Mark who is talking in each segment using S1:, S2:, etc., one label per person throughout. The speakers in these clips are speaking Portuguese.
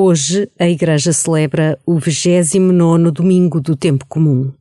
S1: Hoje a Igreja celebra o 29 domingo do tempo comum.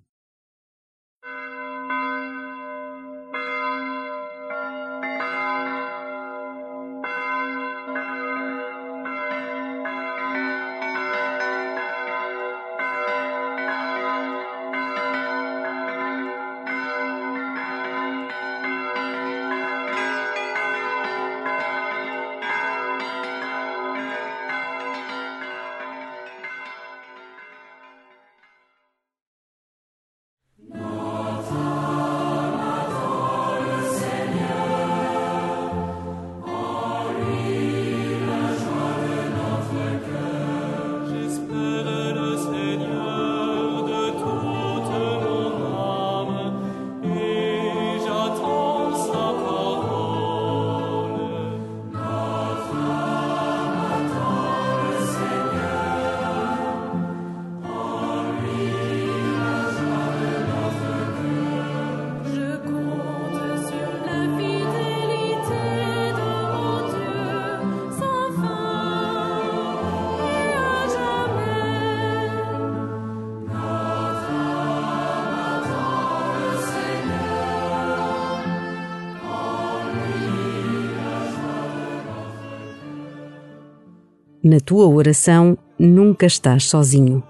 S1: Na tua oração nunca estás sozinho.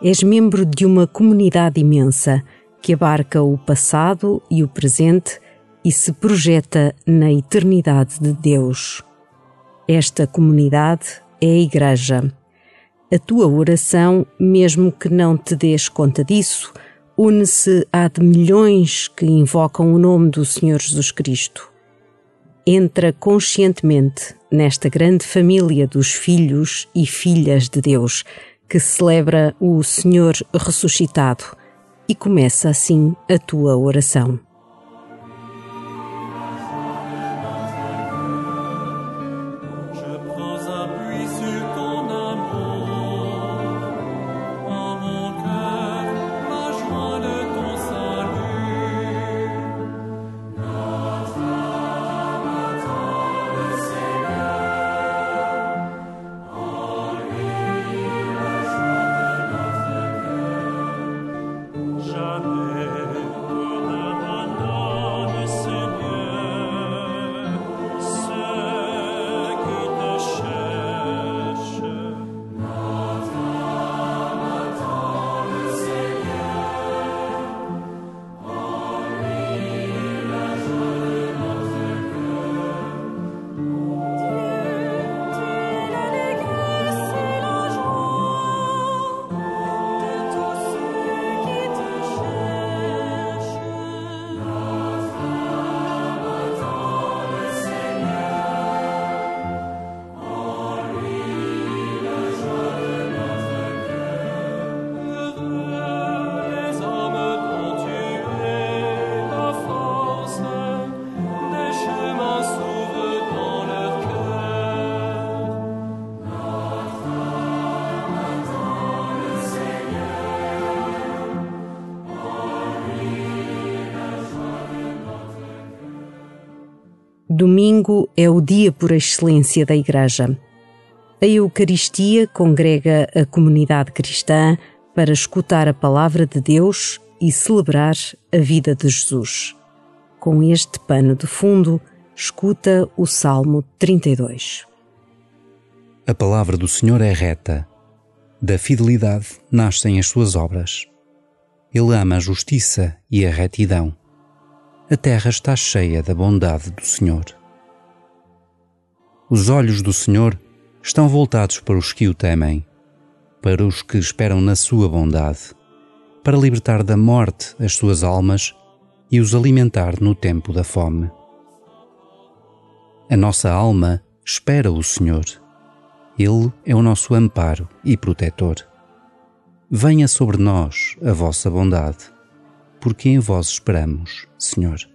S1: És membro de uma comunidade imensa que abarca o passado e o presente e se projeta na eternidade de Deus. Esta comunidade é a Igreja. A tua oração, mesmo que não te des conta disso, une-se à de milhões que invocam o nome do Senhor Jesus Cristo entra conscientemente nesta grande família dos filhos e filhas de Deus que celebra o Senhor ressuscitado e começa assim a tua oração. Domingo é o dia por excelência da Igreja. A Eucaristia congrega a comunidade cristã para escutar a palavra de Deus e celebrar a vida de Jesus. Com este pano de fundo, escuta o Salmo 32.
S2: A palavra do Senhor é reta. Da fidelidade nascem as suas obras. Ele ama a justiça e a retidão a terra está cheia da bondade do Senhor. Os olhos do Senhor estão voltados para os que o temem, para os que esperam na sua bondade, para libertar da morte as suas almas e os alimentar no tempo da fome. A nossa alma espera o Senhor. Ele é o nosso amparo e protetor. Venha sobre nós a vossa bondade porque em vós esperamos, Senhor.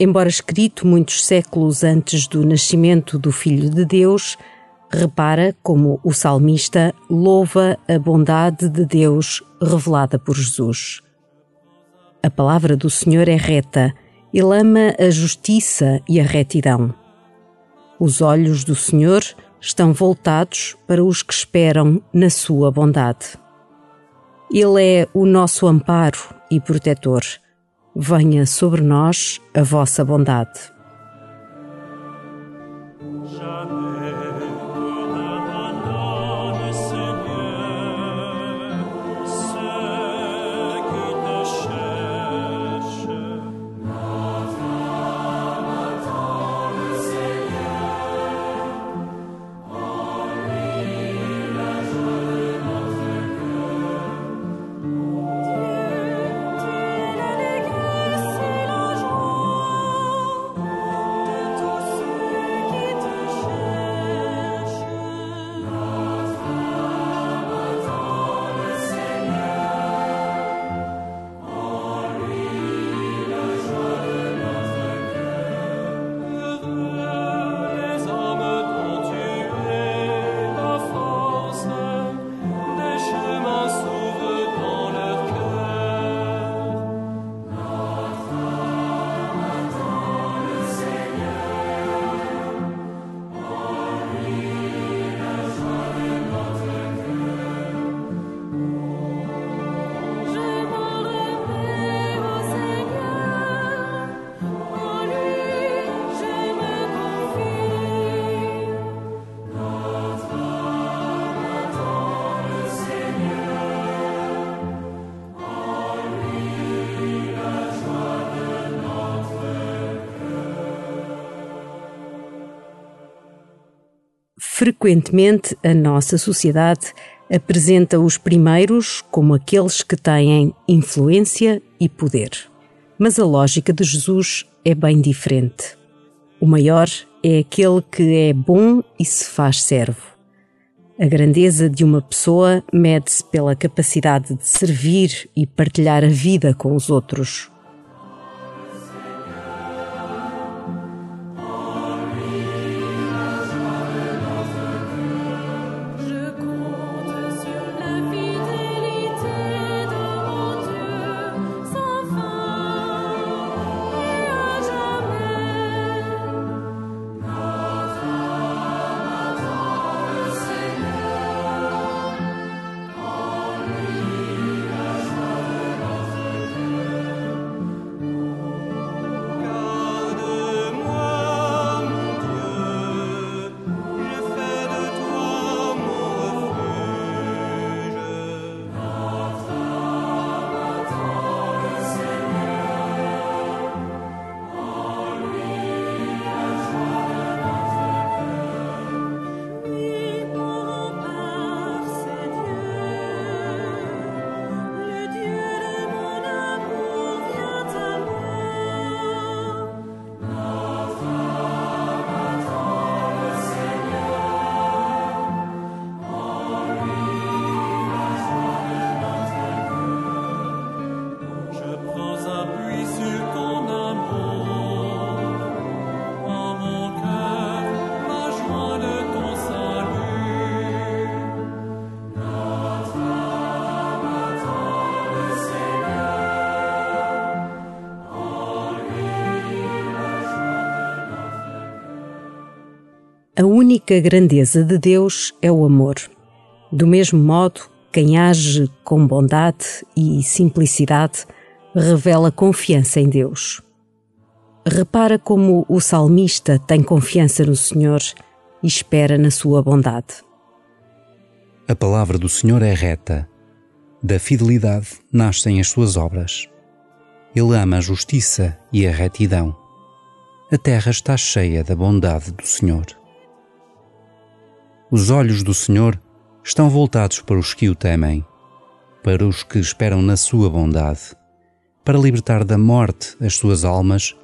S1: Embora escrito muitos séculos antes do nascimento do Filho de Deus, repara como o salmista louva a bondade de Deus revelada por Jesus. A palavra do Senhor é reta, ele ama a justiça e a retidão. Os olhos do Senhor estão voltados para os que esperam na sua bondade. Ele é o nosso amparo e protetor. Venha sobre nós a vossa bondade. Frequentemente, a nossa sociedade apresenta os primeiros como aqueles que têm influência e poder. Mas a lógica de Jesus é bem diferente. O maior é aquele que é bom e se faz servo. A grandeza de uma pessoa mede-se pela capacidade de servir e partilhar a vida com os outros. Única grandeza de Deus é o amor. Do mesmo modo, quem age com bondade e simplicidade revela confiança em Deus. Repara como o salmista tem confiança no Senhor e espera na sua bondade.
S2: A palavra do Senhor é reta. Da fidelidade nascem as suas obras. Ele ama a justiça e a retidão. A terra está cheia da bondade do Senhor. Os olhos do Senhor estão voltados para os que o temem, para os que esperam na sua bondade, para libertar da morte as suas almas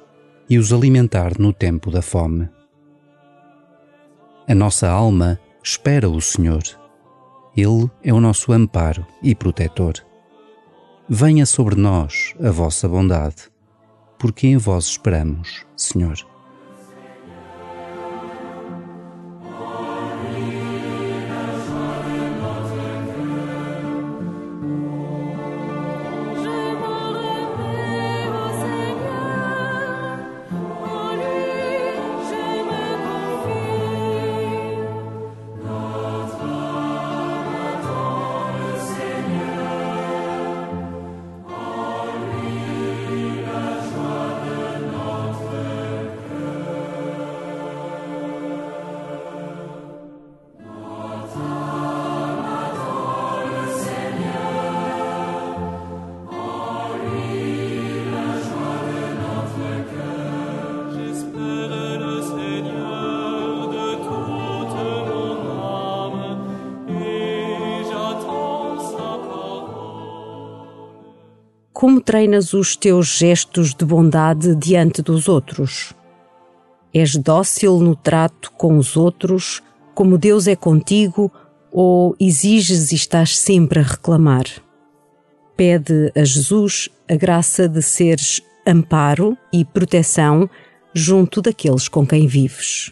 S2: e os alimentar no tempo da fome. A nossa alma espera o Senhor. Ele é o nosso amparo e protetor. Venha sobre nós a vossa bondade. porque em vós esperamos, Senhor.
S1: Como treinas os teus gestos de bondade diante dos outros? És dócil no trato com os outros, como Deus é contigo, ou exiges e estás sempre a reclamar? Pede a Jesus a graça de seres amparo e proteção junto daqueles com quem vives.